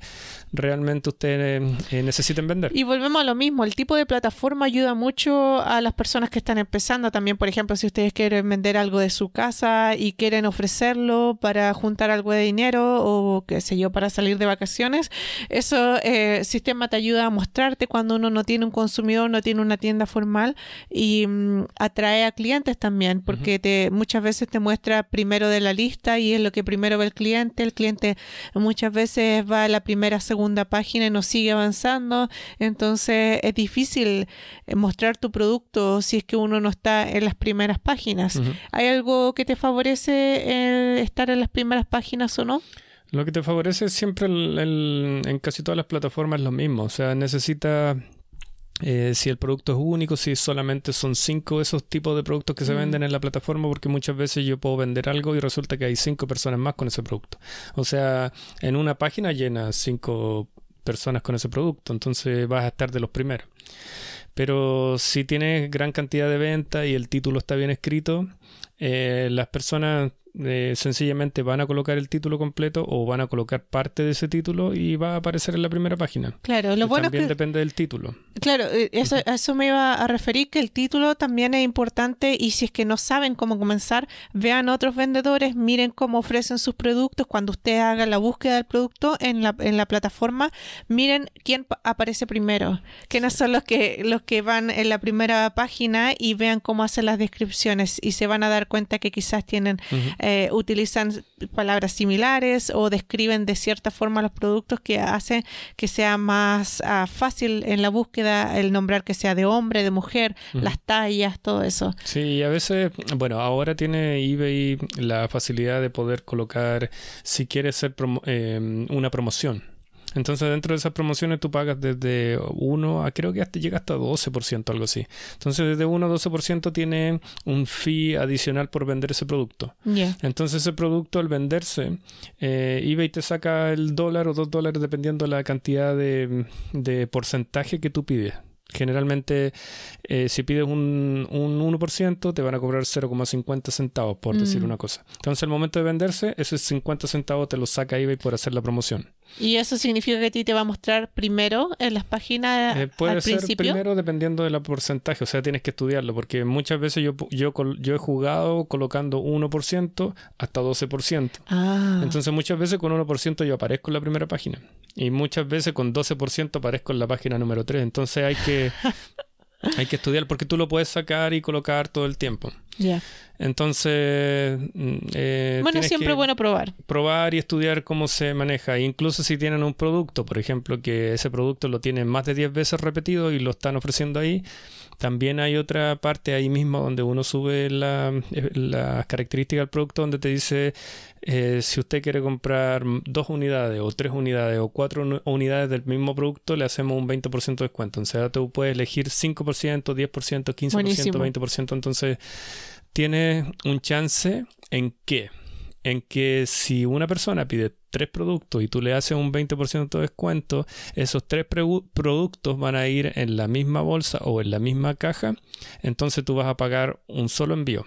realmente ustedes eh, necesiten vender. Y volvemos a lo mismo, el tipo de plataforma ayuda mucho a las personas que están empezando. También, por ejemplo, si ustedes quieren vender algo de su casa y quieren ofrecerlo para juntar algo de dinero o qué sé yo, para salir de vacaciones, eso eh, sistema te ayuda a mostrarte cuando uno no tiene un consumidor, no tiene una tienda formal y mm, atrae a clientes también, porque te muchas veces te muestra primero de la lista y es lo que primero ve el cliente. El cliente muchas veces va a la primera, segunda página y no sigue avanzando. Entonces es difícil eh, mostrar tu producto si es que uno no está en las primeras páginas. ¿Hay algo que te favorece el estar en las primeras páginas o no? Lo que te favorece es siempre en casi todas las plataformas lo mismo. O sea, necesita eh, si el producto es único, si solamente son cinco esos tipos de productos que se mm. venden en la plataforma, porque muchas veces yo puedo vender algo y resulta que hay cinco personas más con ese producto. O sea, en una página llena cinco personas con ese producto, entonces vas a estar de los primeros. Pero si tienes gran cantidad de venta y el título está bien escrito, eh, las personas eh, sencillamente van a colocar el título completo o van a colocar parte de ese título y va a aparecer en la primera página. Claro, lo bueno también es que, depende del título. Claro, eh, eso, eso me iba a referir que el título también es importante y si es que no saben cómo comenzar, vean otros vendedores, miren cómo ofrecen sus productos. Cuando usted haga la búsqueda del producto en la, en la plataforma, miren quién aparece primero, quiénes son los que, los que van en la primera página y vean cómo hacen las descripciones y se van a dar cuenta que quizás tienen... Eh, utilizan palabras similares o describen de cierta forma los productos que hacen que sea más ah, fácil en la búsqueda el nombrar que sea de hombre, de mujer, las tallas, todo eso. Sí, a veces, bueno, ahora tiene eBay la facilidad de poder colocar, si quieres ser eh, una promoción. Entonces dentro de esas promociones tú pagas desde 1 a creo que hasta llega hasta 12%, algo así. Entonces desde 1 a 12% tiene un fee adicional por vender ese producto. Entonces ese producto al venderse, eh, eBay te saca el dólar o dos dólares dependiendo de la cantidad de, de porcentaje que tú pides. Generalmente, eh, si pides un, un, 1%, te van a cobrar 0,50 centavos, por decir mm. una cosa. Entonces, al momento de venderse, esos 50 centavos te los saca eBay por hacer la promoción. ¿Y eso significa que a ti te va a mostrar primero en las páginas eh, puede ser primero dependiendo del porcentaje, o sea, tienes que estudiarlo, porque muchas veces yo, yo, yo he jugado colocando 1% hasta 12%. Ah. Entonces, muchas veces con 1% yo aparezco en la primera página. Y muchas veces con 12% aparezco en la página número 3. Entonces hay que, hay que estudiar porque tú lo puedes sacar y colocar todo el tiempo. Ya. Entonces. Mm, eh, bueno, siempre bueno probar. Probar y estudiar cómo se maneja. Incluso si tienen un producto, por ejemplo, que ese producto lo tienen más de 10 veces repetido y lo están ofreciendo ahí, también hay otra parte ahí mismo donde uno sube las la características del producto, donde te dice eh, si usted quiere comprar dos unidades o tres unidades o cuatro unidades del mismo producto, le hacemos un 20% de descuento. O sea, tú puedes elegir 5%, 10%, 15%, 20%. Entonces tiene un chance en que, en que si una persona pide tres productos y tú le haces un 20% de descuento, esos tres productos van a ir en la misma bolsa o en la misma caja, entonces tú vas a pagar un solo envío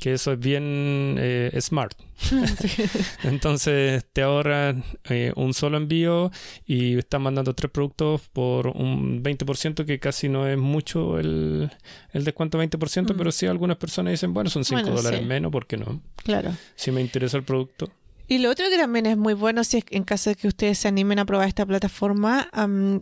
que eso es bien eh, smart. Entonces te ahorran eh, un solo envío y están mandando tres productos por un 20%, que casi no es mucho el, el descuento 20%, pero sí algunas personas dicen, bueno, son 5 dólares menos, ¿por qué no? Claro. Si me interesa el producto. Y lo otro que también es muy bueno, si es, en caso de que ustedes se animen a probar esta plataforma,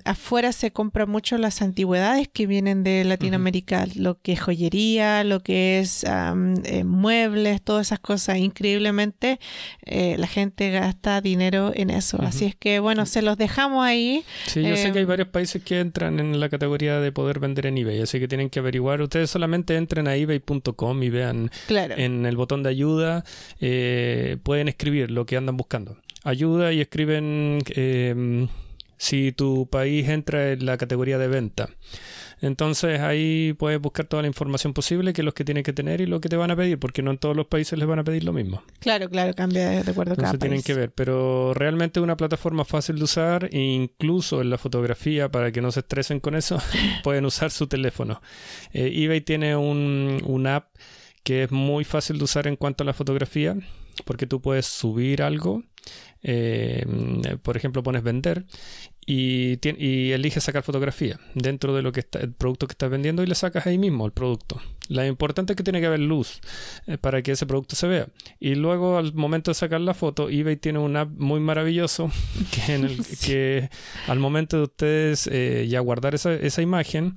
afuera se compran mucho las antigüedades que vienen de Latinoamérica, lo que es joyería, lo que es eh, muebles, todas esas cosas. Increíblemente eh, la gente gasta dinero en eso. Así es que bueno, se los dejamos ahí. Sí, yo sé que hay em, varios países que entran en la categoría de poder vender en eBay, así que tienen que averiguar. Ustedes solamente entren a ebay.com y vean en el botón de ayuda, eh, pueden escribir lo que andan buscando. Ayuda y escriben eh, si tu país entra en la categoría de venta. Entonces ahí puedes buscar toda la información posible, que es lo que tienes que tener y lo que te van a pedir, porque no en todos los países les van a pedir lo mismo. Claro, claro, cambia de acuerdo a cada Entonces tienen país. que ver, pero realmente es una plataforma fácil de usar, e incluso en la fotografía, para que no se estresen con eso, pueden usar su teléfono. Eh, eBay tiene un, un app que es muy fácil de usar en cuanto a la fotografía, porque tú puedes subir algo, eh, por ejemplo pones vender y, y eliges sacar fotografía dentro de lo que está, el producto que estás vendiendo y le sacas ahí mismo el producto. Lo importante es que tiene que haber luz eh, para que ese producto se vea. Y luego al momento de sacar la foto, eBay tiene un app muy maravilloso que, en el, que al momento de ustedes eh, ya guardar esa, esa imagen,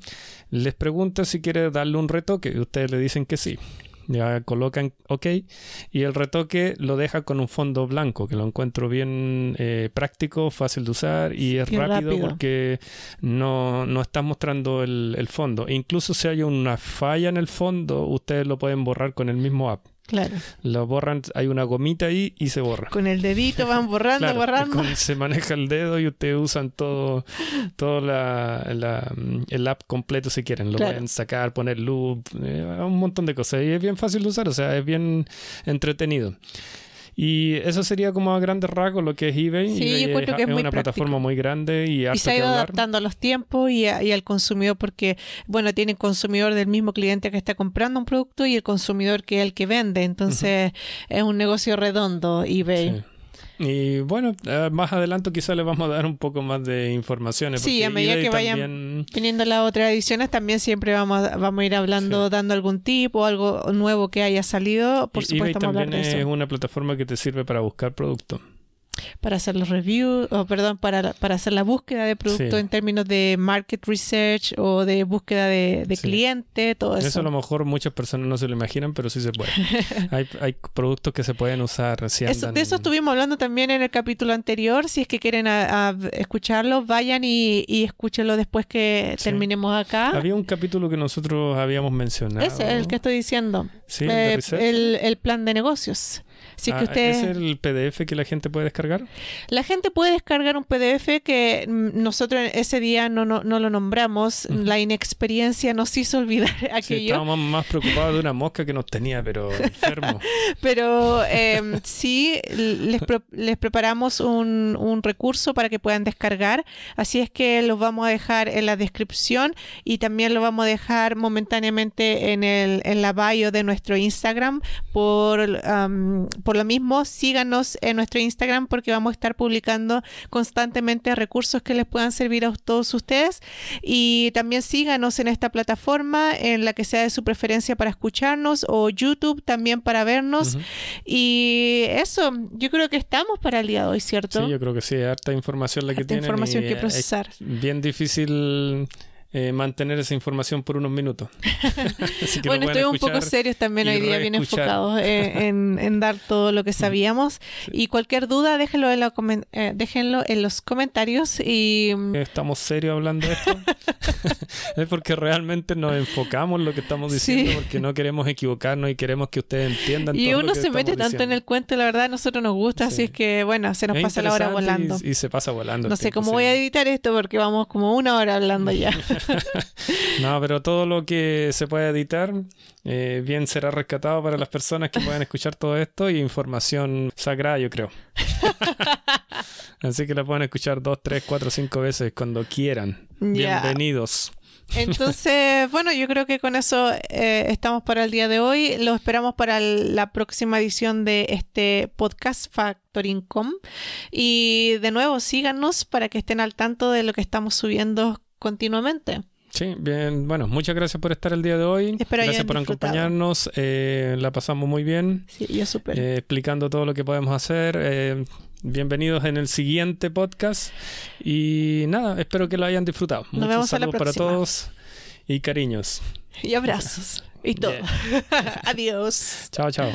les pregunta si quiere darle un retoque y ustedes le dicen que sí. Ya colocan OK y el retoque lo deja con un fondo blanco, que lo encuentro bien eh, práctico, fácil de usar y es rápido, rápido. porque no, no está mostrando el, el fondo. E incluso si hay una falla en el fondo, ustedes lo pueden borrar con el mismo app. Claro. Lo borran, hay una gomita ahí y se borra. Con el dedito van borrando, Claro, borrando. con- se maneja el dedo y ustedes usan todo, todo la, la- el app completo si quieren. Lo Claro. pueden sacar, poner loop, eh, un montón de cosas. Y es bien fácil de usar, o sea, es bien entretenido. Y eso sería como a grandes rasgos lo que es eBay. Sí, eBay yo encuentro que es muy una práctico. plataforma muy grande y, Y se ha ido adaptando a los tiempos y, a- y al consumidor porque, bueno, tiene consumidor del mismo cliente que está comprando un producto y el consumidor que es el que vende. Entonces es un negocio redondo eBay. Sí. Y bueno, eh, más adelante quizás les vamos a dar un poco más de informaciones. Sí, a medida que vayan también- Teniendo las otras ediciones, también siempre vamos a, vamos a ir hablando, dando algún tip o algo nuevo que haya salido. Por y supuesto, vamos a hablar también de es una plataforma que te sirve para buscar productos. Para hacer los reviews, o perdón, para, para hacer la búsqueda de producto Sí. en términos de market research o de búsqueda de, de Sí. cliente, todo eso. Eso a lo mejor muchas personas no se lo imaginan, pero sí se puede. hay, hay productos que se pueden usar si Eso- de eso estuvimos hablando también en el capítulo anterior. Si es que quieren a- a escucharlo, vayan y, y escúchenlo después que Sí. terminemos acá. Había un capítulo que nosotros habíamos mencionado. Ese es el que estoy diciendo. Sí, el Eh, el plan de negocios. Si es que Ah. ¿Es el PDF que la gente puede descargar? La gente puede descargar un PDF que mm, nosotros ese día no, no, no lo nombramos. La inexperiencia nos hizo olvidar Sí, aquello. estábamos más preocupados de una mosca que nos tenía, pero enfermo. Pero eh, sí, les, pre- les preparamos un, un recurso para que puedan descargar. Así es que los vamos a dejar en la descripción y también lo vamos a dejar momentáneamente en, el, en la bio de nuestro Instagram. Por, por lo mismo, síganos en nuestro Instagram porque vamos a estar publicando constantemente recursos que les puedan servir a todos ustedes. Y también síganos en esta plataforma, en la que sea de su preferencia para escucharnos, o YouTube también para vernos. Y eso, yo creo que estamos para el día de hoy, ¿cierto? Sí, yo creo que sí, harta información la que Harta tienen. información y que es procesar. bien difícil eh, mantener esa información por unos minutos. Bueno, estuvimos un poco serios también hoy día, bien enfocados eh, en, en dar todo lo que sabíamos. Y cualquier duda, déjenlo en, la eh, déjenlo en los comentarios. Y mm, Estamos serios hablando de esto. es porque realmente nos enfocamos en lo que estamos diciendo, Sí. porque no queremos equivocarnos y queremos que ustedes entiendan Y todo uno lo que se mete tanto en el cuento, la verdad, a nosotros nos gusta, Sí. así es que, bueno, se nos Es pasa la hora interesante y- volando. Y, se pasa volando. No sé cómo voy a editar esto porque vamos como una hora hablando ya. No, pero todo lo que se puede editar, eh, bien será rescatado para las personas que puedan escuchar todo esto y información sagrada, yo creo. Así que la pueden escuchar dos, tres, cuatro, cinco veces cuando quieran. Bienvenidos. Entonces, bueno, yo creo que con eso eh, estamos para el día de hoy. Lo esperamos para el- la próxima edición de este podcast Factoring.com. Y de nuevo, síganos para que estén al tanto de lo que estamos subiendo continuamente. Sí, bien, bueno, muchas gracias por estar el día de hoy. Espero gracias por disfrutado. acompañarnos. eh, la pasamos muy bien, Sí, yo súper. eh, explicando todo lo que podemos hacer. eh, bienvenidos en el siguiente podcast. Y nada, espero que lo hayan disfrutado. Nos Muchos vemos a la saludos para todos y cariños. Y abrazos. Y todo. Adiós. Chao, chao.